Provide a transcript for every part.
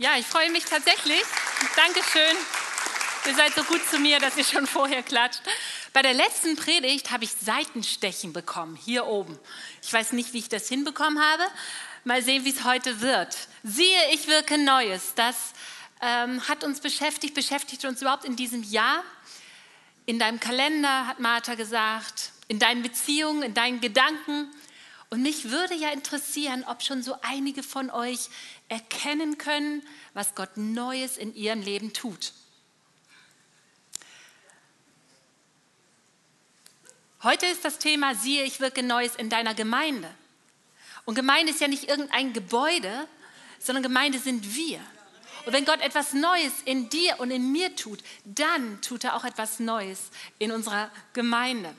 Ja, ich freue mich tatsächlich. Dankeschön. Ihr seid so gut zu mir, dass ihr schon vorher klatscht. Bei der letzten Predigt habe ich Seitenstechen bekommen, hier oben. Ich weiß nicht, wie ich das hinbekommen habe. Mal sehen, wie es heute wird. Siehe, ich wirke Neues. Das ähm, hat uns beschäftigt, beschäftigt uns überhaupt in diesem Jahr. In deinem Kalender, hat Martha gesagt, in deinen Beziehungen, in deinen Gedanken. Und mich würde ja interessieren, ob schon so einige von euch erkennen können, was Gott Neues in ihrem Leben tut. Heute ist das Thema, siehe, ich wirke Neues in deiner Gemeinde. Und Gemeinde ist ja nicht irgendein Gebäude, sondern Gemeinde sind wir. Und wenn Gott etwas Neues in dir und in mir tut, dann tut er auch etwas Neues in unserer Gemeinde.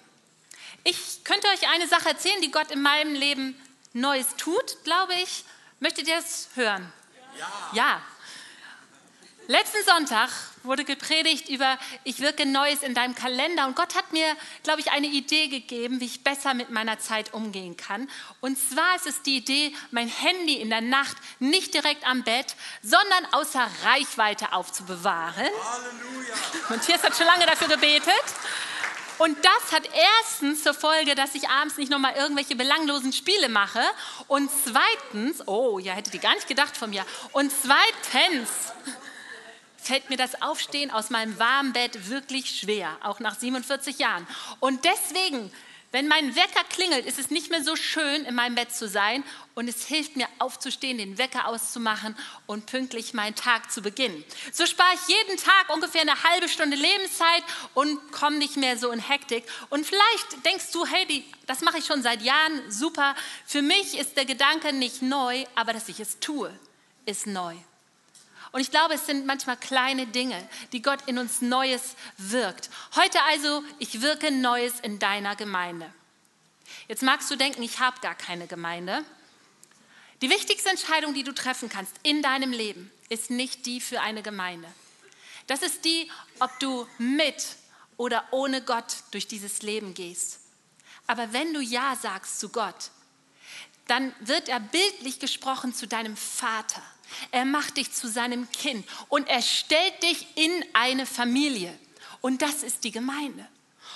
Ich könnte euch eine Sache erzählen, die Gott in meinem Leben Neues tut, glaube ich. Möchtet ihr es hören? Ja. ja. Letzten Sonntag wurde gepredigt über Ich wirke Neues in deinem Kalender und Gott hat mir, glaube ich, eine Idee gegeben, wie ich besser mit meiner Zeit umgehen kann. Und zwar ist es die Idee, mein Handy in der Nacht nicht direkt am Bett, sondern außer Reichweite aufzubewahren. Halleluja. Matthias hat schon lange dafür gebetet. Und das hat erstens zur Folge, dass ich abends nicht nochmal irgendwelche belanglosen Spiele mache. Und zweitens, oh, ja, hättet ihr gar nicht gedacht von mir. Und zweitens fällt mir das Aufstehen aus meinem warmen Bett wirklich schwer, auch nach 47 Jahren. Und deswegen, wenn mein Wecker klingelt, ist es nicht mehr so schön, in meinem Bett zu sein. Und es hilft mir aufzustehen, den Wecker auszumachen und pünktlich meinen Tag zu beginnen. So spare ich jeden Tag ungefähr eine halbe Stunde Lebenszeit und komme nicht mehr so in Hektik. Und vielleicht denkst du, hey, das mache ich schon seit Jahren, super. Für mich ist der Gedanke nicht neu, aber dass ich es tue, ist neu. Und ich glaube, es sind manchmal kleine Dinge, die Gott in uns Neues wirkt. Heute also, ich wirke Neues in deiner Gemeinde. Jetzt magst du denken, ich habe gar keine Gemeinde. Die wichtigste Entscheidung, die du treffen kannst in deinem Leben, ist nicht die für eine Gemeinde. Das ist die, ob du mit oder ohne Gott durch dieses Leben gehst. Aber wenn du Ja sagst zu Gott, dann wird er bildlich gesprochen zu deinem Vater. Er macht dich zu seinem Kind und er stellt dich in eine Familie. Und das ist die Gemeinde.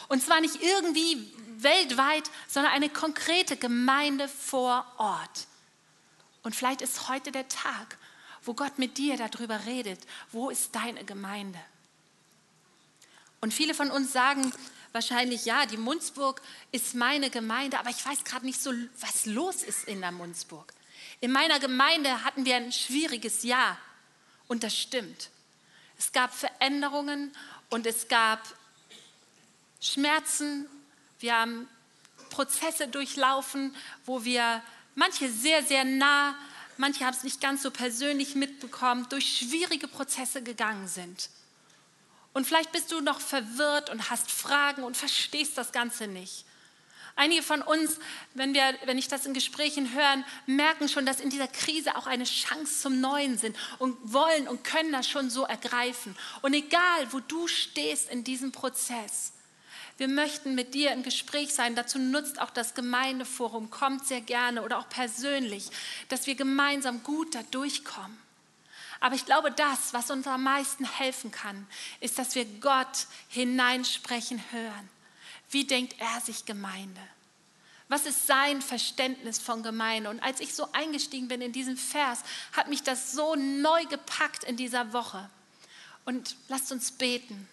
Und zwar nicht irgendwie weltweit, sondern eine konkrete Gemeinde vor Ort. Und vielleicht ist heute der Tag, wo Gott mit dir darüber redet, wo ist deine Gemeinde? Und viele von uns sagen wahrscheinlich, ja, die Munzburg ist meine Gemeinde, aber ich weiß gerade nicht so, was los ist in der Munzburg. In meiner Gemeinde hatten wir ein schwieriges Jahr und das stimmt. Es gab Veränderungen und es gab Schmerzen. Wir haben Prozesse durchlaufen, wo wir manche sehr, sehr nah, manche haben es nicht ganz so persönlich mitbekommen, durch schwierige Prozesse gegangen sind. Und vielleicht bist du noch verwirrt und hast Fragen und verstehst das Ganze nicht. Einige von uns, wenn, wir, wenn ich das in Gesprächen hören, merken schon, dass in dieser Krise auch eine Chance zum Neuen sind und wollen und können das schon so ergreifen. Und egal, wo du stehst in diesem Prozess, wir möchten mit dir im Gespräch sein. Dazu nutzt auch das Gemeindeforum, kommt sehr gerne oder auch persönlich, dass wir gemeinsam gut da durchkommen. Aber ich glaube, das, was uns am meisten helfen kann, ist, dass wir Gott hineinsprechen hören. Wie denkt er sich Gemeinde? Was ist sein Verständnis von Gemeinde? Und als ich so eingestiegen bin in diesen Vers, hat mich das so neu gepackt in dieser Woche. Und lasst uns beten,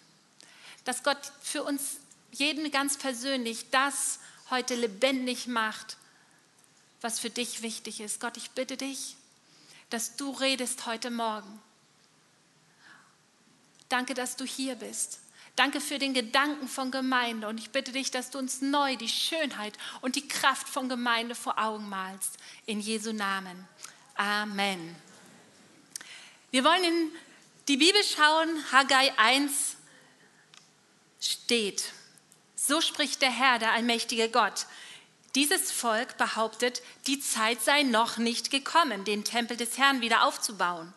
dass Gott für uns jeden ganz persönlich das heute lebendig macht, was für dich wichtig ist. Gott, ich bitte dich, dass du redest heute Morgen. Danke, dass du hier bist. Danke für den Gedanken von Gemeinde und ich bitte dich, dass du uns neu die Schönheit und die Kraft von Gemeinde vor Augen malst. In Jesu Namen. Amen. Wir wollen in die Bibel schauen. Haggai 1 steht. So spricht der Herr, der allmächtige Gott. Dieses Volk behauptet, die Zeit sei noch nicht gekommen, den Tempel des Herrn wieder aufzubauen.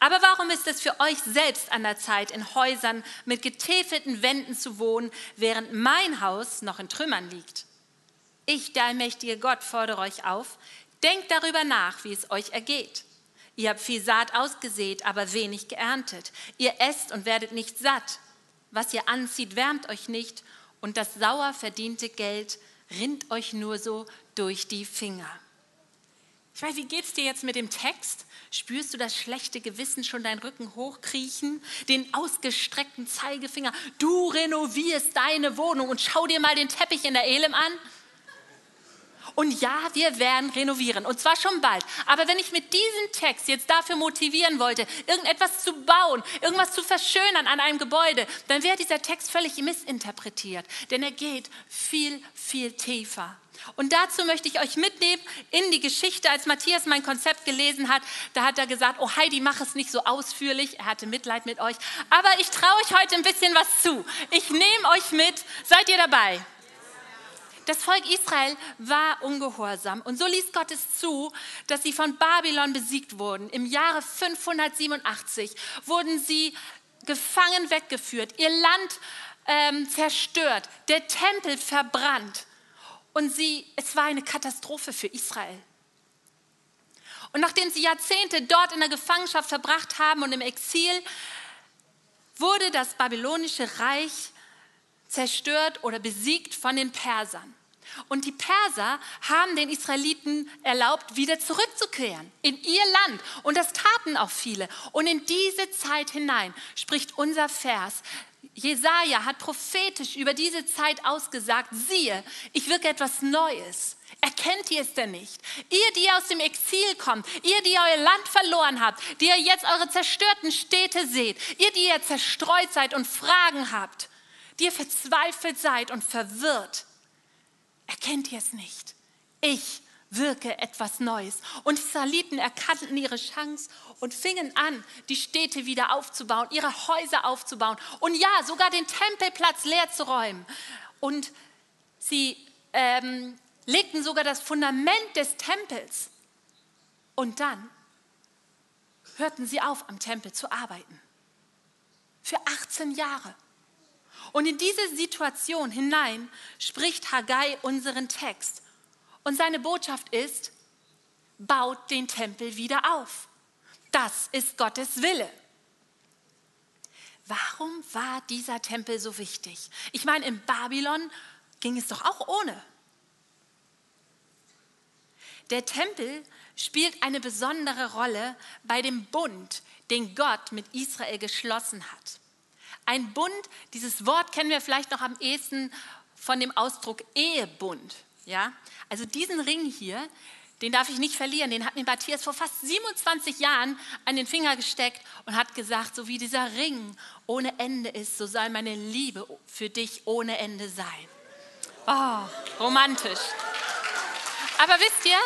Aber warum ist es für euch selbst an der Zeit, in Häusern mit getäfelten Wänden zu wohnen, während mein Haus noch in Trümmern liegt? Ich, der allmächtige Gott, fordere euch auf, denkt darüber nach, wie es euch ergeht. Ihr habt viel Saat ausgesät, aber wenig geerntet. Ihr esst und werdet nicht satt. Was ihr anzieht, wärmt euch nicht. Und das sauer verdiente Geld rinnt euch nur so durch die Finger. Ich weiß, wie geht's dir jetzt mit dem Text? Spürst du das schlechte Gewissen schon deinen Rücken hochkriechen? Den ausgestreckten Zeigefinger? Du renovierst deine Wohnung und schau dir mal den Teppich in der Elem an. Und ja, wir werden renovieren und zwar schon bald. Aber wenn ich mit diesem Text jetzt dafür motivieren wollte, irgendetwas zu bauen, irgendwas zu verschönern an einem Gebäude, dann wäre dieser Text völlig missinterpretiert. Denn er geht viel, viel tiefer. Und dazu möchte ich euch mitnehmen in die Geschichte, als Matthias mein Konzept gelesen hat. Da hat er gesagt, oh Heidi, mach es nicht so ausführlich. Er hatte Mitleid mit euch. Aber ich traue euch heute ein bisschen was zu. Ich nehme euch mit. Seid ihr dabei? Das Volk Israel war ungehorsam und so ließ Gott es zu, dass sie von Babylon besiegt wurden. Im Jahre 587 wurden sie gefangen weggeführt, ihr Land ähm, zerstört, der Tempel verbrannt und sie, es war eine Katastrophe für Israel. Und nachdem sie Jahrzehnte dort in der Gefangenschaft verbracht haben und im Exil, wurde das babylonische Reich zerstört oder besiegt von den Persern. Und die Perser haben den Israeliten erlaubt, wieder zurückzukehren in ihr Land. Und das taten auch viele. Und in diese Zeit hinein spricht unser Vers. Jesaja hat prophetisch über diese Zeit ausgesagt: Siehe, ich wirke etwas Neues. Erkennt ihr es denn nicht? Ihr, die aus dem Exil kommt, ihr, die euer Land verloren habt, die ihr jetzt eure zerstörten Städte seht, ihr, die ihr zerstreut seid und Fragen habt, die ihr verzweifelt seid und verwirrt, erkennt ihr es nicht? Ich wirke etwas Neues. Und die Israeliten erkannten ihre Chance und fingen an, die Städte wieder aufzubauen, ihre Häuser aufzubauen und ja, sogar den Tempelplatz leer zu räumen. Und sie ähm, legten sogar das Fundament des Tempels. Und dann hörten sie auf, am Tempel zu arbeiten. Für 18 Jahre. Und in diese Situation hinein spricht Haggai unseren Text. Und seine Botschaft ist, baut den Tempel wieder auf. Das ist Gottes Wille. Warum war dieser Tempel so wichtig? Ich meine, in Babylon ging es doch auch ohne. Der Tempel spielt eine besondere Rolle bei dem Bund, den Gott mit Israel geschlossen hat. Ein Bund, dieses Wort kennen wir vielleicht noch am ehesten von dem Ausdruck Ehebund. Ja? Also diesen Ring hier, den darf ich nicht verlieren. Den hat mir Matthias vor fast 27 Jahren an den Finger gesteckt und hat gesagt, so wie dieser Ring ohne Ende ist, so soll meine Liebe für dich ohne Ende sein. Oh, romantisch. Aber wisst ihr,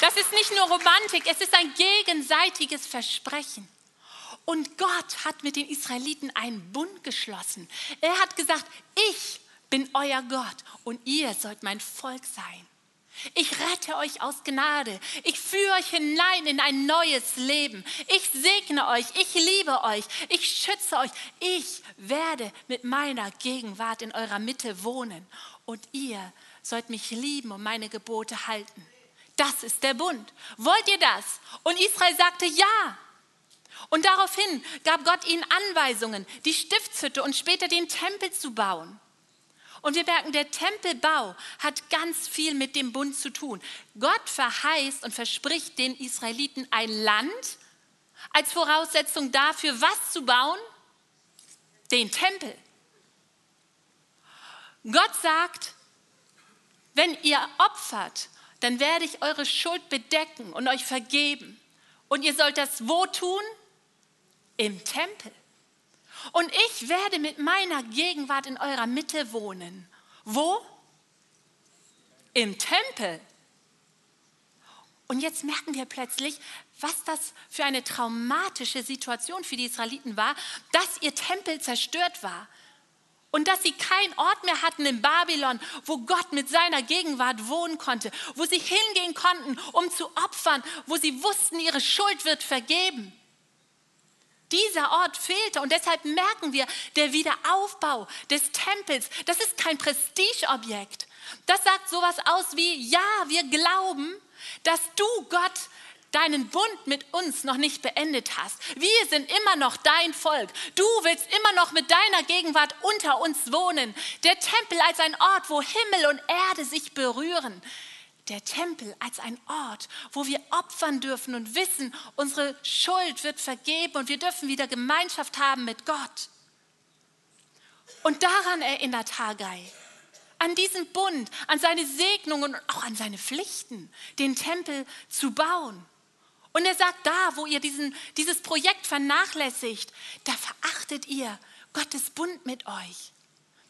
das ist nicht nur Romantik, es ist ein gegenseitiges Versprechen. Und Gott hat mit den Israeliten einen Bund geschlossen. Er hat gesagt, ich bin euer Gott und ihr sollt mein Volk sein. Ich rette euch aus Gnade. Ich führe euch hinein in ein neues Leben. Ich segne euch. Ich liebe euch. Ich schütze euch. Ich werde mit meiner Gegenwart in eurer Mitte wohnen. Und ihr sollt mich lieben und meine Gebote halten. Das ist der Bund. Wollt ihr das? Und Israel sagte ja. Und daraufhin gab Gott ihnen Anweisungen, die Stiftshütte und später den Tempel zu bauen. Und wir merken, der Tempelbau hat ganz viel mit dem Bund zu tun. Gott verheißt und verspricht den Israeliten ein Land als Voraussetzung dafür, was zu bauen? Den Tempel. Gott sagt, wenn ihr opfert, dann werde ich eure Schuld bedecken und euch vergeben. Und ihr sollt das wo tun? Im Tempel. Und ich werde mit meiner Gegenwart in eurer Mitte wohnen. Wo? Im Tempel. Und jetzt merken wir plötzlich, was das für eine traumatische Situation für die Israeliten war, dass ihr Tempel zerstört war. Und dass sie keinen Ort mehr hatten in Babylon, wo Gott mit seiner Gegenwart wohnen konnte, wo sie hingehen konnten, um zu opfern, wo sie wussten, ihre Schuld wird vergeben. Dieser Ort fehlte und deshalb merken wir, der Wiederaufbau des Tempels, das ist kein Prestigeobjekt. Das sagt sowas aus wie, ja, wir glauben, dass du Gott deinen Bund mit uns noch nicht beendet hast. Wir sind immer noch dein Volk. Du willst immer noch mit deiner Gegenwart unter uns wohnen. Der Tempel als ein Ort, wo Himmel und Erde sich berühren. Der Tempel als ein Ort, wo wir opfern dürfen und wissen, unsere Schuld wird vergeben und wir dürfen wieder Gemeinschaft haben mit Gott. Und daran erinnert Haggai an diesen Bund, an seine Segnungen und auch an seine Pflichten, den Tempel zu bauen. Und er sagt, da, wo ihr diesen, dieses Projekt vernachlässigt, da verachtet ihr Gottes Bund mit euch.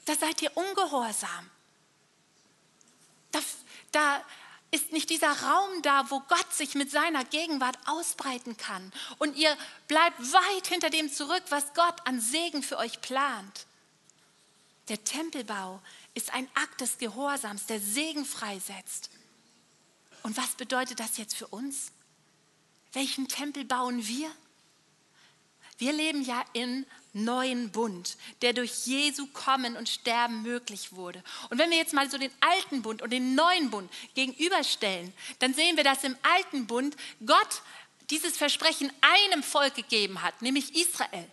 Da seid ihr ungehorsam. Da, da ist nicht dieser Raum da, wo Gott sich mit seiner Gegenwart ausbreiten kann. Und ihr bleibt weit hinter dem zurück, was Gott an Segen für euch plant. Der Tempelbau ist ein Akt des Gehorsams, der Segen freisetzt. Und was bedeutet das jetzt für uns? Welchen Tempel bauen wir? Wir leben ja im neuen Bund, der durch Jesu Kommen und Sterben möglich wurde. Und wenn wir jetzt mal so den alten Bund und den neuen Bund gegenüberstellen, dann sehen wir, dass im alten Bund Gott dieses Versprechen einem Volk gegeben hat, nämlich Israel.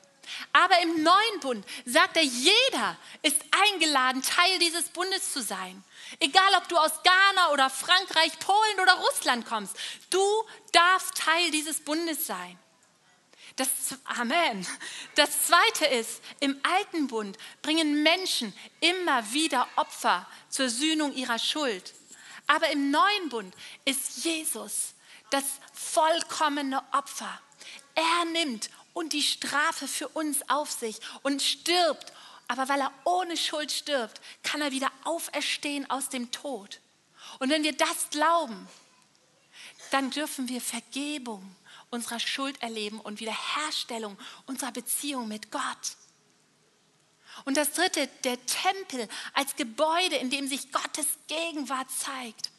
Aber im neuen Bund sagt er, jeder ist eingeladen, Teil dieses Bundes zu sein. Egal, ob du aus Ghana oder Frankreich, Polen oder Russland kommst, du darfst Teil dieses Bundes sein. Das, Amen. Das zweite ist, im alten Bund bringen Menschen immer wieder Opfer zur Sühnung ihrer Schuld. Aber im neuen Bund ist Jesus das vollkommene Opfer. Er nimmt und die Strafe für uns auf sich und stirbt. Aber weil er ohne Schuld stirbt, kann er wieder auferstehen aus dem Tod. Und wenn wir das glauben, dann dürfen wir Vergebung unserer Schuld erleben und Wiederherstellung unserer Beziehung mit Gott. Und das dritte, der Tempel als Gebäude, in dem sich Gottes Gegenwart zeigt,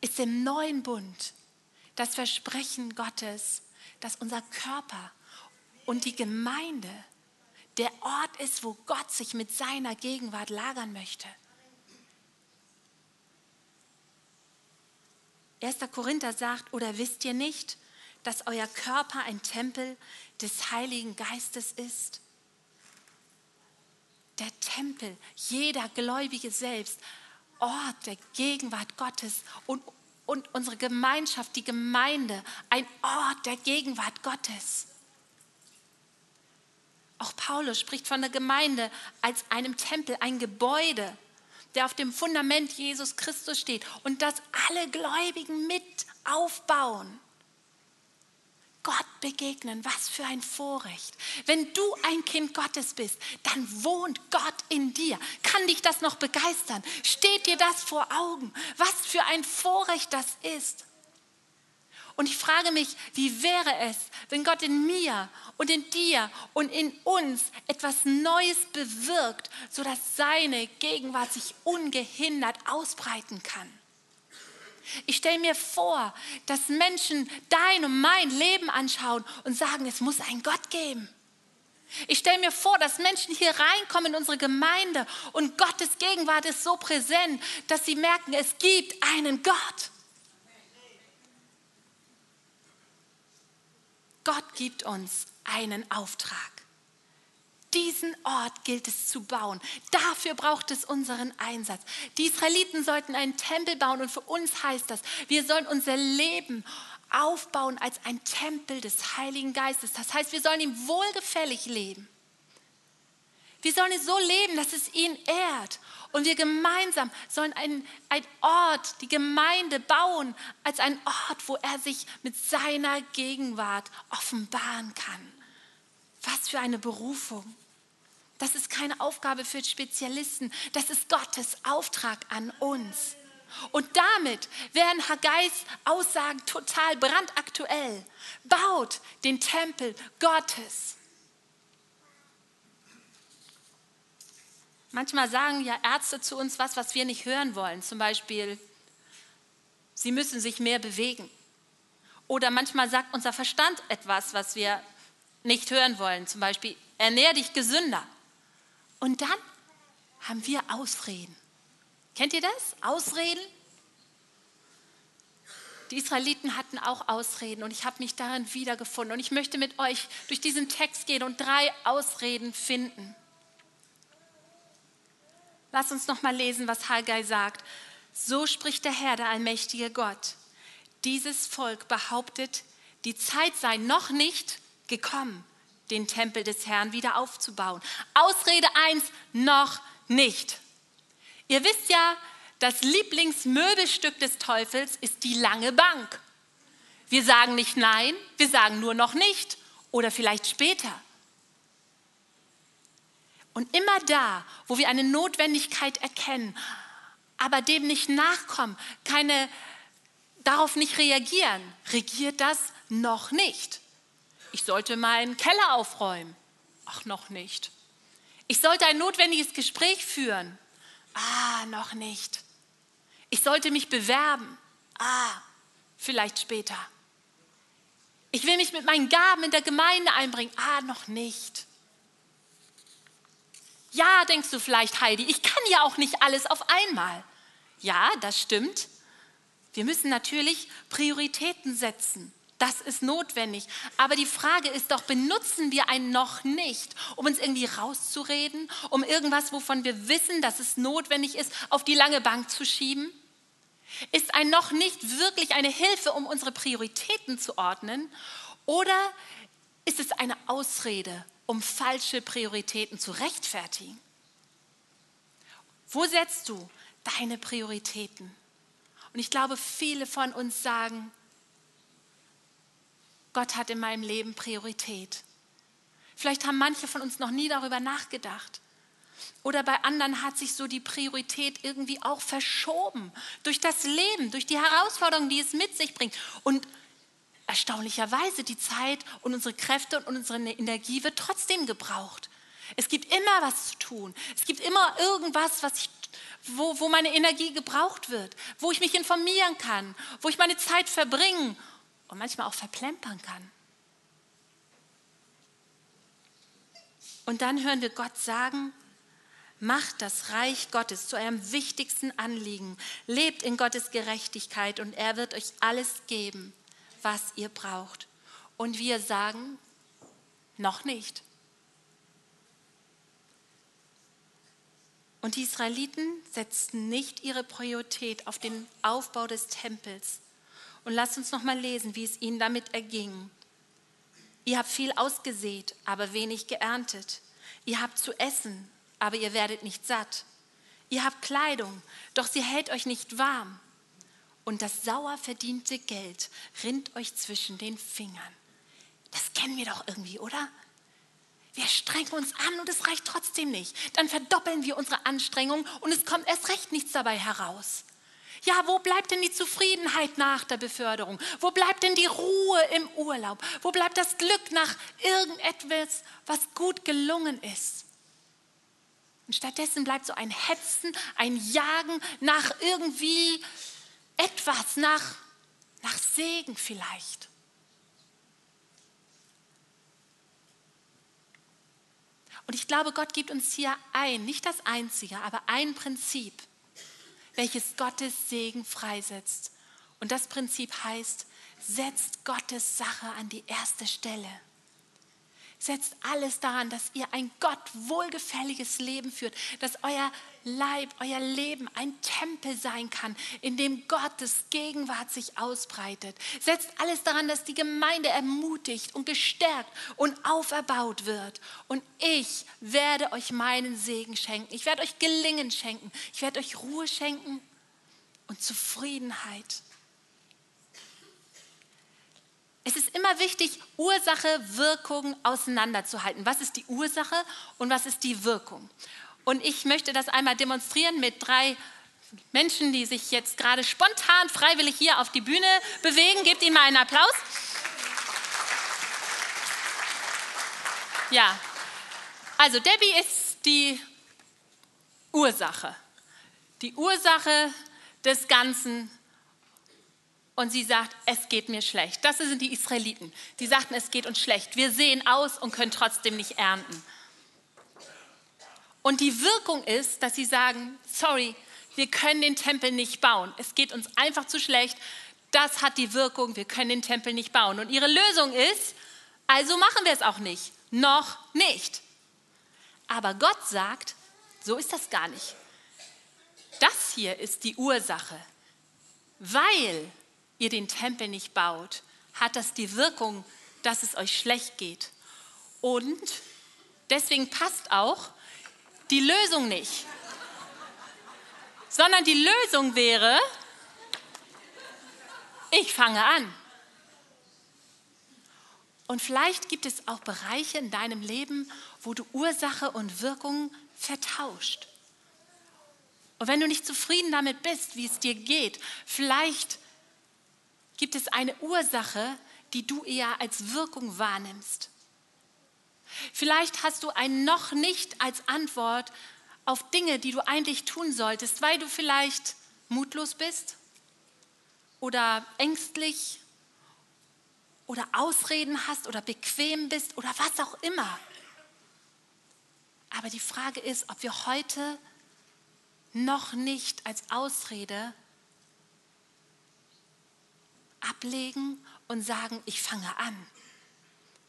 ist im neuen Bund das Versprechen Gottes, dass unser Körper und die Gemeinde der Ort ist, wo Gott sich mit seiner Gegenwart lagern möchte. 1. Korinther sagt, oder wisst ihr nicht, dass euer Körper ein Tempel des Heiligen Geistes ist? Der Tempel, jeder Gläubige selbst, Ort der Gegenwart Gottes und, und unsere Gemeinschaft, die Gemeinde, ein Ort der Gegenwart Gottes. Auch Paulus spricht von der Gemeinde als einem Tempel, ein Gebäude, der auf dem Fundament Jesus Christus steht und das alle Gläubigen mit aufbauen. Gott begegnen, was für ein Vorrecht. Wenn du ein Kind Gottes bist, dann wohnt Gott in dir. Kann dich das noch begeistern? Steht dir das vor Augen? Was für ein Vorrecht das ist. Und ich frage mich, wie wäre es, wenn Gott in mir und in dir und in uns etwas Neues bewirkt, sodass seine Gegenwart sich ungehindert ausbreiten kann? Ich stelle mir vor, dass Menschen dein und mein Leben anschauen und sagen, es muss einen Gott geben. Ich stelle mir vor, dass Menschen hier reinkommen in unsere Gemeinde und Gottes Gegenwart ist so präsent, dass sie merken, es gibt einen Gott. Gott gibt uns einen Auftrag. Diesen Ort gilt es zu bauen. Dafür braucht es unseren Einsatz. Die Israeliten sollten einen Tempel bauen und für uns heißt das, wir sollen unser Leben aufbauen als ein Tempel des Heiligen Geistes. Das heißt, wir sollen ihm wohlgefällig leben. Wir sollen es so leben, dass es ihn ehrt. Und wir gemeinsam sollen einen, Ort, die Gemeinde bauen, als ein Ort, wo er sich mit seiner Gegenwart offenbaren kann. Was für eine Berufung. Das ist keine Aufgabe für Spezialisten, das ist Gottes Auftrag an uns. Und damit werden Haggais Aussagen total brandaktuell. Baut den Tempel Gottes. Manchmal sagen ja Ärzte zu uns was, was wir nicht hören wollen. Zum Beispiel, sie müssen sich mehr bewegen. Oder manchmal sagt unser Verstand etwas, was wir nicht hören wollen. Zum Beispiel, ernähr dich gesünder. Und dann haben wir Ausreden. Kennt ihr das? Ausreden? Die Israeliten hatten auch Ausreden und ich habe mich darin wiedergefunden. Und ich möchte mit euch durch diesen Text gehen und drei Ausreden finden. Lass uns noch mal lesen, was Haggai sagt. So spricht der Herr, der allmächtige Gott. Dieses Volk behauptet, die Zeit sei noch nicht gekommen, den Tempel des Herrn wieder aufzubauen. Ausrede 1, noch nicht. Ihr wisst ja, das Lieblingsmöbelstück des Teufels ist die lange Bank. Wir sagen nicht nein, wir sagen nur noch nicht oder vielleicht später. Und immer da, wo wir eine Notwendigkeit erkennen, aber dem nicht nachkommen, keine, darauf nicht reagieren, regiert das noch nicht. Ich sollte meinen Keller aufräumen. Ach, noch nicht. Ich sollte ein notwendiges Gespräch führen. Ah, noch nicht. Ich sollte mich bewerben. Ah, vielleicht später. Ich will mich mit meinen Gaben in der Gemeinde einbringen. Ah, noch nicht. Ja, denkst du vielleicht, Heidi, ich kann ja auch nicht alles auf einmal. Ja, das stimmt. Wir müssen natürlich Prioritäten setzen. Das ist notwendig. Aber die Frage ist doch, benutzen wir ein noch nicht, um uns irgendwie rauszureden, um irgendwas, wovon wir wissen, dass es notwendig ist, auf die lange Bank zu schieben? Ist ein noch nicht wirklich eine Hilfe, um unsere Prioritäten zu ordnen? Oder ist es eine Ausrede, um falsche Prioritäten zu rechtfertigen? Wo setzt du deine Prioritäten? Und ich glaube, viele von uns sagen, Gott hat in meinem Leben Priorität. Vielleicht haben manche von uns noch nie darüber nachgedacht. Oder bei anderen hat sich so die Priorität irgendwie auch verschoben durch das Leben, durch die Herausforderungen, die es mit sich bringt. Und erstaunlicherweise die Zeit und unsere Kräfte und unsere Energie wird trotzdem gebraucht. Es gibt immer was zu tun. Es gibt immer irgendwas, was ich, wo, wo meine Energie gebraucht wird, wo ich mich informieren kann, wo ich meine Zeit verbringen und manchmal auch verplempern kann. Und dann hören wir Gott sagen, macht das Reich Gottes zu eurem wichtigsten Anliegen, lebt in Gottes Gerechtigkeit und er wird euch alles geben, was ihr braucht. Und wir sagen, noch nicht. Und die Israeliten setzten nicht ihre Priorität auf den Aufbau des Tempels, und lasst uns noch mal lesen, wie es ihnen damit erging. Ihr habt viel ausgesät, aber wenig geerntet. Ihr habt zu essen, aber ihr werdet nicht satt. Ihr habt Kleidung, doch sie hält euch nicht warm. Und das sauer verdiente Geld rinnt euch zwischen den Fingern. Das kennen wir doch irgendwie, oder? Wir strengen uns an und es reicht trotzdem nicht. Dann verdoppeln wir unsere Anstrengung und es kommt erst recht nichts dabei heraus. Ja, wo bleibt denn die Zufriedenheit nach der Beförderung? Wo bleibt denn die Ruhe im Urlaub? Wo bleibt das Glück nach irgendetwas, was gut gelungen ist? Und stattdessen bleibt so ein Hetzen, ein Jagen nach irgendwie etwas, nach, nach Segen vielleicht. Und ich glaube, Gott gibt uns hier ein, nicht das einzige, aber ein Prinzip welches Gottes Segen freisetzt. Und das Prinzip heißt, setzt Gottes Sache an die erste Stelle. Setzt alles daran, dass ihr ein Gott wohlgefälliges Leben führt, dass euer Leib, euer Leben ein Tempel sein kann, in dem Gottes Gegenwart sich ausbreitet. Setzt alles daran, dass die Gemeinde ermutigt und gestärkt und auferbaut wird. Und ich werde euch meinen Segen schenken. Ich werde euch Gelingen schenken. Ich werde euch Ruhe schenken und Zufriedenheit. Es ist immer wichtig, Ursache, Wirkung auseinanderzuhalten. Was ist die Ursache und was ist die Wirkung? Und ich möchte das einmal demonstrieren mit drei Menschen, die sich jetzt gerade spontan freiwillig hier auf die Bühne bewegen. Gebt ihnen mal einen Applaus. Ja, also Debbie ist die Ursache. Die Ursache des Ganzen und sie sagt, es geht mir schlecht. Das sind die Israeliten. Die sagten, es geht uns schlecht. Wir sehen aus und können trotzdem nicht ernten. Und die Wirkung ist, dass sie sagen, sorry, wir können den Tempel nicht bauen. Es geht uns einfach zu schlecht. das hat die Wirkung, wir können den Tempel nicht bauen. Und ihre Lösung ist, also machen wir es auch nicht. Noch nicht. Aber Gott sagt, so ist das gar nicht. Das hier ist die Ursache. Weil ihr den Tempel nicht baut, hat das die Wirkung, dass es euch schlecht geht. Und deswegen passt auch die Lösung nicht. Sondern die Lösung wäre, ich fange an. Und vielleicht gibt es auch Bereiche in deinem Leben, wo du Ursache und Wirkung vertauscht. Und wenn du nicht zufrieden damit bist, wie es dir geht, vielleicht gibt es eine Ursache, die du eher als Wirkung wahrnimmst. Vielleicht hast du ein noch nicht als Antwort auf Dinge, die du eigentlich tun solltest, weil du vielleicht mutlos bist oder ängstlich oder Ausreden hast oder bequem bist oder was auch immer. Aber die Frage ist, ob wir heute noch nicht als Ausrede ablegen und sagen, ich fange an.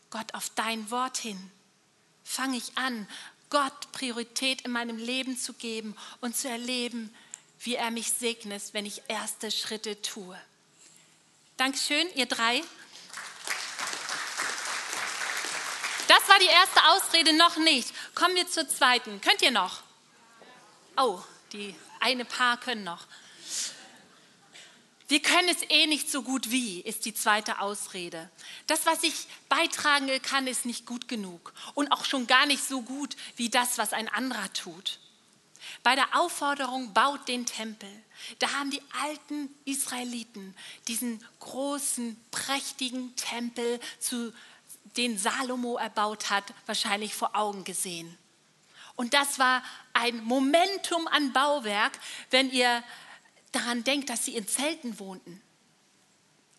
Gott, auf dein Wort hin fange ich an, Gott Priorität in meinem Leben zu geben und zu erleben, wie er mich segnet, wenn ich erste Schritte tue. Dankeschön, ihr drei. Das war die erste Ausrede, noch nicht. Kommen wir zur zweiten. Könnt ihr noch? Oh, die eine Paar können noch. Wir können es eh nicht so gut wie, ist die zweite Ausrede. Das, was ich beitragen kann, ist nicht gut genug und auch schon gar nicht so gut wie das, was ein anderer tut. Bei der Aufforderung, baut den Tempel, da haben die alten Israeliten diesen großen, prächtigen Tempel, zu, den Salomo erbaut hat, wahrscheinlich vor Augen gesehen. Und das war ein Momentum an Bauwerk, wenn ihr daran denkt, dass sie in Zelten wohnten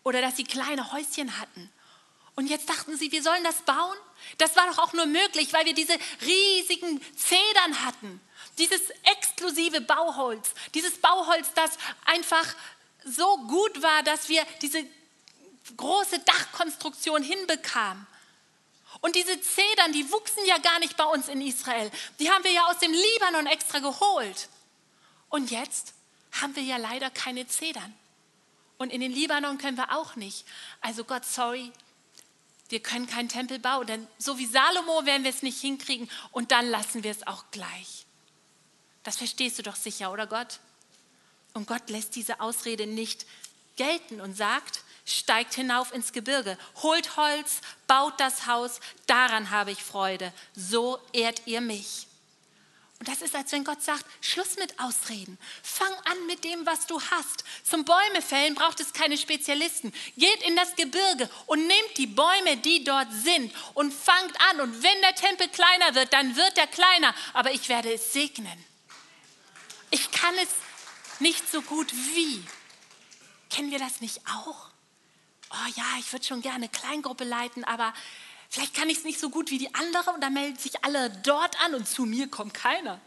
oder dass sie kleine Häuschen hatten. Und jetzt dachten sie, wir sollen das bauen? Das war doch auch nur möglich, weil wir diese riesigen Zedern hatten. Dieses exklusive Bauholz, dieses Bauholz, das einfach so gut war, dass wir diese große Dachkonstruktion hinbekamen. Und diese Zedern, die wuchsen ja gar nicht bei uns in Israel. Die haben wir ja aus dem Libanon extra geholt. Und jetzt haben wir ja leider keine Zedern. Und in den Libanon können wir auch nicht. Also Gott, sorry, wir können keinen Tempel bauen, denn so wie Salomo werden wir es nicht hinkriegen und dann lassen wir es auch gleich. Das verstehst du doch sicher, oder Gott? Und Gott lässt diese Ausrede nicht gelten und sagt, steigt hinauf ins Gebirge, holt Holz, baut das Haus, daran habe ich Freude, so ehrt ihr mich. Und das ist, als wenn Gott sagt, Schluss mit Ausreden. Fang an mit dem, was du hast. Zum Bäumefällen braucht es keine Spezialisten. Geht in das Gebirge und nehmt die Bäume, die dort sind und fangt an. Und wenn der Tempel kleiner wird, dann wird er kleiner. Aber ich werde es segnen. Ich kann es nicht so gut wie. Kennen wir das nicht auch? Oh ja, ich würde schon gerne Kleingruppe leiten, aber Vielleicht kann ich es nicht so gut wie die andere und dann melden sich alle dort an und zu mir kommt keiner.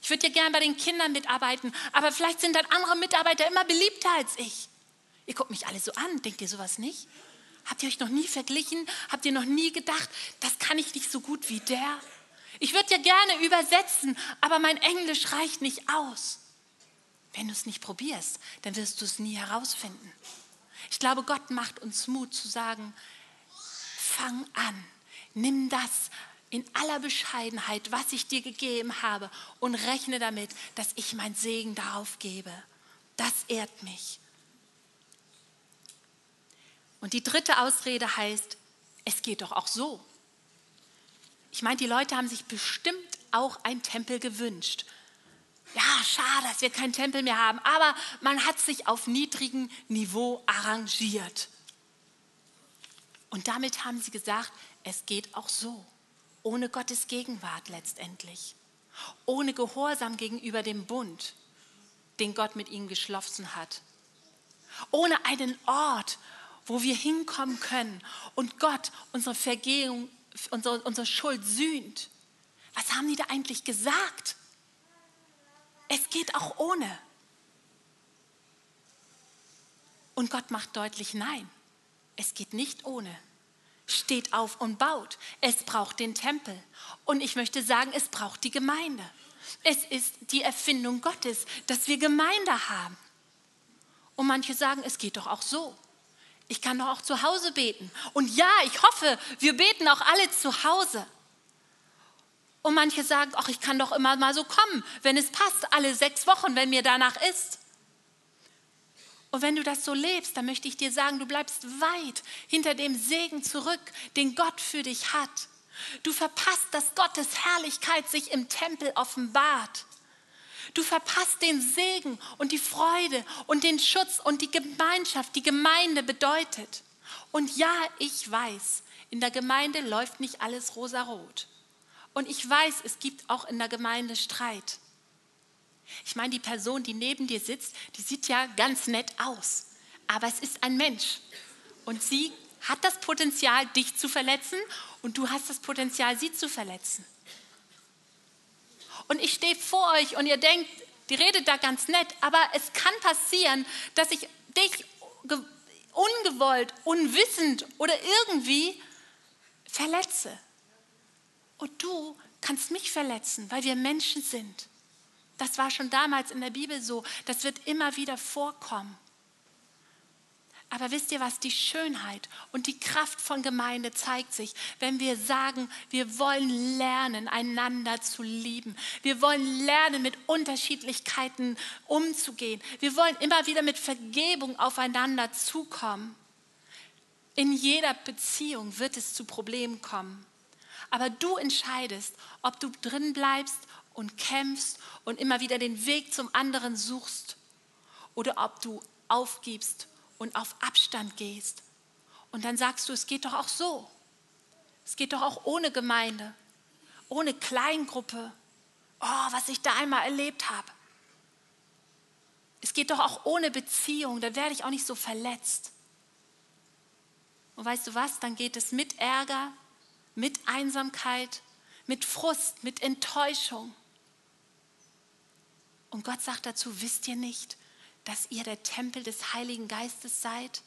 Ich würde ja gerne bei den Kindern mitarbeiten, aber vielleicht sind dann andere Mitarbeiter immer beliebter als ich. Ihr guckt mich alle so an, denkt ihr sowas nicht? Habt ihr euch noch nie verglichen? Habt ihr noch nie gedacht, das kann ich nicht so gut wie der? Ich würde ja gerne übersetzen, aber mein Englisch reicht nicht aus. Wenn du es nicht probierst, dann wirst du es nie herausfinden. Ich glaube, Gott macht uns Mut zu sagen, fang an, nimm das in aller Bescheidenheit, was ich dir gegeben habe und rechne damit, dass ich mein Segen darauf gebe. Das ehrt mich. Und die dritte Ausrede heißt, es geht doch auch so. Ich meine, die Leute haben sich bestimmt auch ein Tempel gewünscht. Ja, schade, dass wir keinen Tempel mehr haben, aber man hat sich auf niedrigem Niveau arrangiert. Und damit haben sie gesagt, es geht auch so, ohne Gottes Gegenwart letztendlich, ohne Gehorsam gegenüber dem Bund, den Gott mit ihnen geschlossen hat, ohne einen Ort, wo wir hinkommen können und Gott unsere Vergehung, unsere, unsere Schuld sühnt. Was haben die da eigentlich gesagt? Es geht auch ohne. Und Gott macht deutlich, nein, es geht nicht ohne. Steht auf und baut. Es braucht den Tempel. Und ich möchte sagen, es braucht die Gemeinde. Es ist die Erfindung Gottes, dass wir Gemeinde haben. Und manche sagen, es geht doch auch so. Ich kann doch auch zu Hause beten. Und ja, ich hoffe, wir beten auch alle zu Hause. Und manche sagen, ach, ich kann doch immer mal so kommen, wenn es passt, alle sechs Wochen, wenn mir danach ist. Und wenn du das so lebst, dann möchte ich dir sagen, du bleibst weit hinter dem Segen zurück, den Gott für dich hat. Du verpasst, dass Gottes Herrlichkeit sich im Tempel offenbart. Du verpasst den Segen und die Freude und den Schutz und die Gemeinschaft, die Gemeinde bedeutet. Und ja, ich weiß, in der Gemeinde läuft nicht alles rosarot. Und ich weiß, es gibt auch in der Gemeinde Streit. Ich meine, die Person, die neben dir sitzt, die sieht ja ganz nett aus. Aber es ist ein Mensch. Und sie hat das Potenzial, dich zu verletzen. Und du hast das Potenzial, sie zu verletzen. Und ich stehe vor euch und ihr denkt, die redet da ganz nett. Aber es kann passieren, dass ich dich ungewollt, unwissend oder irgendwie verletze. Und du kannst mich verletzen, weil wir Menschen sind. Das war schon damals in der Bibel so. Das wird immer wieder vorkommen. Aber wisst ihr was, die Schönheit und die Kraft von Gemeinde zeigt sich, wenn wir sagen, wir wollen lernen, einander zu lieben. Wir wollen lernen, mit Unterschiedlichkeiten umzugehen. Wir wollen immer wieder mit Vergebung aufeinander zukommen. In jeder Beziehung wird es zu Problemen kommen. Aber du entscheidest, ob du drin bleibst und kämpfst und immer wieder den Weg zum anderen suchst oder ob du aufgibst und auf Abstand gehst. Und dann sagst du, es geht doch auch so. Es geht doch auch ohne Gemeinde, ohne Kleingruppe. Oh, was ich da einmal erlebt habe. Es geht doch auch ohne Beziehung, dann werde ich auch nicht so verletzt. Und weißt du was, dann geht es mit Ärger, mit Einsamkeit, mit Frust, mit Enttäuschung. Und Gott sagt dazu, wisst ihr nicht, dass ihr der Tempel des Heiligen Geistes seid?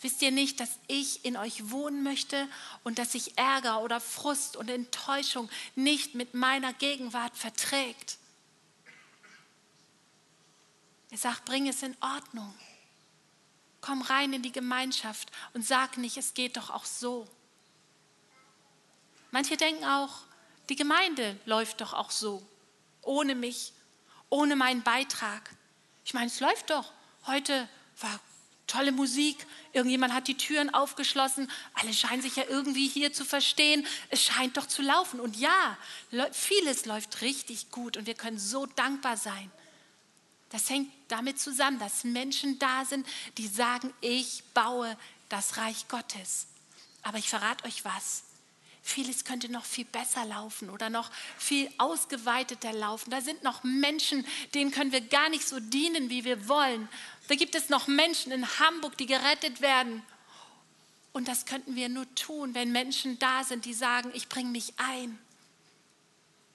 Wisst ihr nicht, dass ich in euch wohnen möchte und dass sich Ärger oder Frust und Enttäuschung nicht mit meiner Gegenwart verträgt? Er sagt, bring es in Ordnung. Komm rein in die Gemeinschaft und sag nicht, es geht doch auch so. Manche denken auch, die Gemeinde läuft doch auch so, ohne mich ohne meinen Beitrag. Ich meine, es läuft doch. Heute war tolle Musik, irgendjemand hat die Türen aufgeschlossen, alle scheinen sich ja irgendwie hier zu verstehen, es scheint doch zu laufen. Und ja, vieles läuft richtig gut und wir können so dankbar sein. Das hängt damit zusammen, dass Menschen da sind, die sagen, ich baue das Reich Gottes. Aber ich verrate euch was vieles könnte noch viel besser laufen oder noch viel ausgeweiteter laufen. Da sind noch Menschen, denen können wir gar nicht so dienen, wie wir wollen. Da gibt es noch Menschen in Hamburg, die gerettet werden. Und das könnten wir nur tun, wenn Menschen da sind, die sagen, ich bringe mich ein.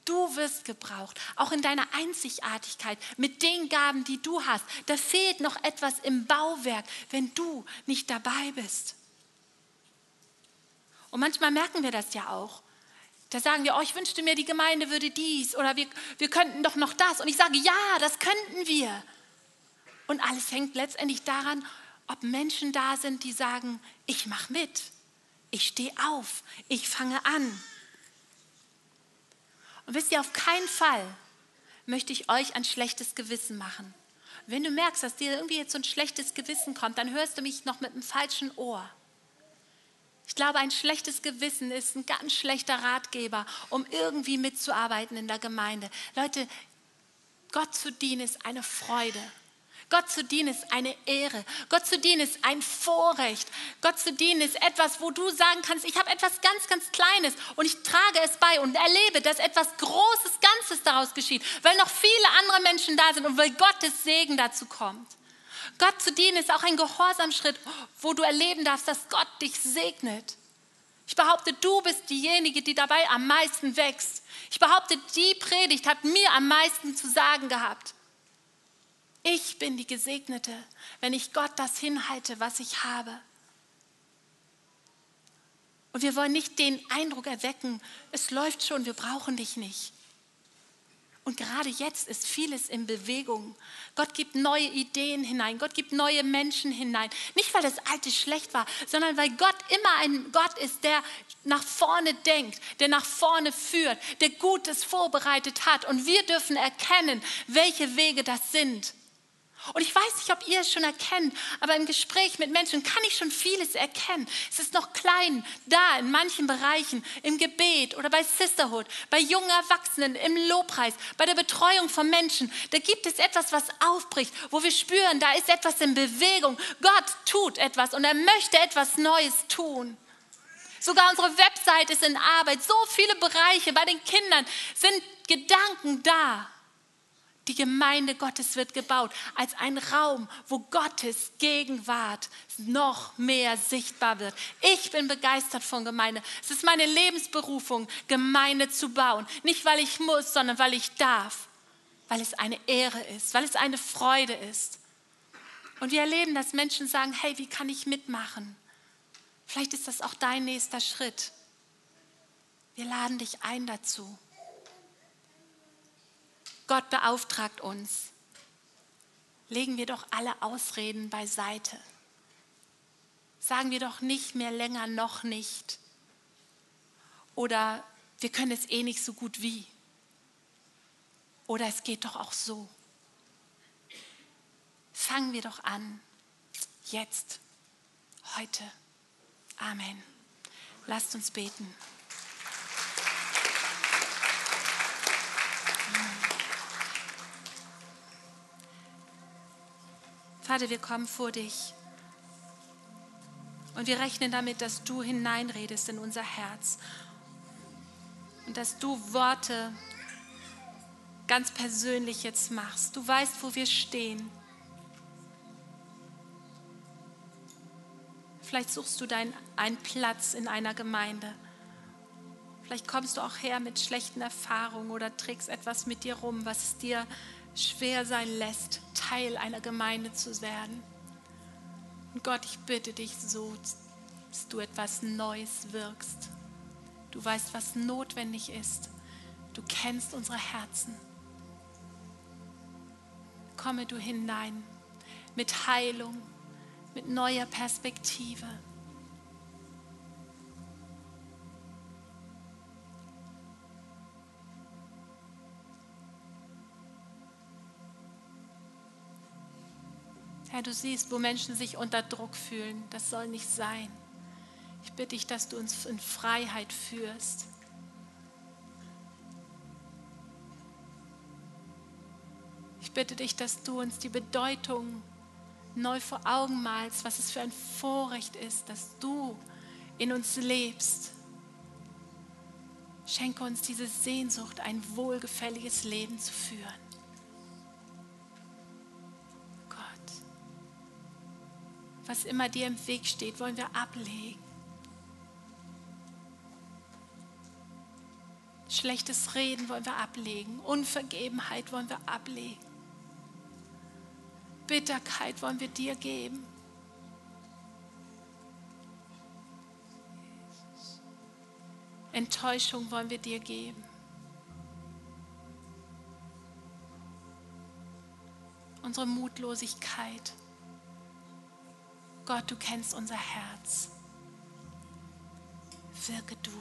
Du wirst gebraucht, auch in deiner Einzigartigkeit, mit den Gaben, die du hast. Da fehlt noch etwas im Bauwerk, wenn du nicht dabei bist. Und manchmal merken wir das ja auch. Da sagen wir, oh, ich wünschte mir, die Gemeinde würde dies oder wir, wir könnten doch noch das. Und ich sage, ja, das könnten wir. Und alles hängt letztendlich daran, ob Menschen da sind, die sagen, ich mache mit, ich stehe auf, ich fange an. Und wisst ihr, auf keinen Fall möchte ich euch ein schlechtes Gewissen machen. Wenn du merkst, dass dir irgendwie jetzt so ein schlechtes Gewissen kommt, dann hörst du mich noch mit dem falschen Ohr. Ich glaube, ein schlechtes Gewissen ist ein ganz schlechter Ratgeber, um irgendwie mitzuarbeiten in der Gemeinde. Leute, Gott zu dienen ist eine Freude. Gott zu dienen ist eine Ehre. Gott zu dienen ist ein Vorrecht. Gott zu dienen ist etwas, wo du sagen kannst, ich habe etwas ganz, ganz Kleines und ich trage es bei und erlebe, dass etwas Großes, Ganzes daraus geschieht, weil noch viele andere Menschen da sind und weil Gottes Segen dazu kommt. Gott zu dienen ist auch ein Gehorsamschritt, wo du erleben darfst, dass Gott dich segnet. Ich behaupte, du bist diejenige, die dabei am meisten wächst. Ich behaupte, die Predigt hat mir am meisten zu sagen gehabt. Ich bin die Gesegnete, wenn ich Gott das hinhalte, was ich habe. Und wir wollen nicht den Eindruck erwecken, es läuft schon, wir brauchen dich nicht. Und gerade jetzt ist vieles in Bewegung. Gott gibt neue Ideen hinein, Gott gibt neue Menschen hinein. Nicht, weil das Alte schlecht war, sondern weil Gott immer ein Gott ist, der nach vorne denkt, der nach vorne führt, der Gutes vorbereitet hat. Und wir dürfen erkennen, welche Wege das sind. Und ich weiß nicht, ob ihr es schon erkennt, aber im Gespräch mit Menschen kann ich schon vieles erkennen. Es ist noch klein da in manchen Bereichen, im Gebet oder bei Sisterhood, bei jungen Erwachsenen, im Lobpreis, bei der Betreuung von Menschen. Da gibt es etwas, was aufbricht, wo wir spüren, da ist etwas in Bewegung. Gott tut etwas und er möchte etwas Neues tun. Sogar unsere Website ist in Arbeit. So viele Bereiche bei den Kindern sind Gedanken da. Die Gemeinde Gottes wird gebaut als ein Raum, wo Gottes Gegenwart noch mehr sichtbar wird. Ich bin begeistert von Gemeinde. Es ist meine Lebensberufung, Gemeinde zu bauen. Nicht, weil ich muss, sondern weil ich darf. Weil es eine Ehre ist, weil es eine Freude ist. Und wir erleben, dass Menschen sagen, hey, wie kann ich mitmachen? Vielleicht ist das auch dein nächster Schritt. Wir laden dich ein dazu. Gott beauftragt uns. Legen wir doch alle Ausreden beiseite. Sagen wir doch nicht mehr länger noch nicht. Oder wir können es eh nicht so gut wie. Oder es geht doch auch so. Fangen wir doch an. Jetzt, heute. Amen. Lasst uns beten. Vater, wir kommen vor dich. Und wir rechnen damit, dass du hineinredest in unser Herz. Und dass du Worte ganz persönlich jetzt machst. Du weißt, wo wir stehen. Vielleicht suchst du deinen einen Platz in einer Gemeinde. Vielleicht kommst du auch her mit schlechten Erfahrungen oder trägst etwas mit dir rum, was dir schwer sein lässt, Teil einer Gemeinde zu werden. Und Gott, ich bitte dich so, dass du etwas Neues wirkst. Du weißt, was notwendig ist. Du kennst unsere Herzen. Komme du hinein mit Heilung, mit neuer Perspektive. Herr, du siehst, wo Menschen sich unter Druck fühlen. Das soll nicht sein. Ich bitte dich, dass du uns in Freiheit führst. Ich bitte dich, dass du uns die Bedeutung neu vor Augen malst, was es für ein Vorrecht ist, dass du in uns lebst. Schenke uns diese Sehnsucht, ein wohlgefälliges Leben zu führen. Was immer dir im Weg steht, wollen wir ablegen. Schlechtes Reden wollen wir ablegen. Unvergebenheit wollen wir ablegen. Bitterkeit wollen wir dir geben. Enttäuschung wollen wir dir geben. Unsere Mutlosigkeit. Gott, du kennst unser Herz. Wirke du.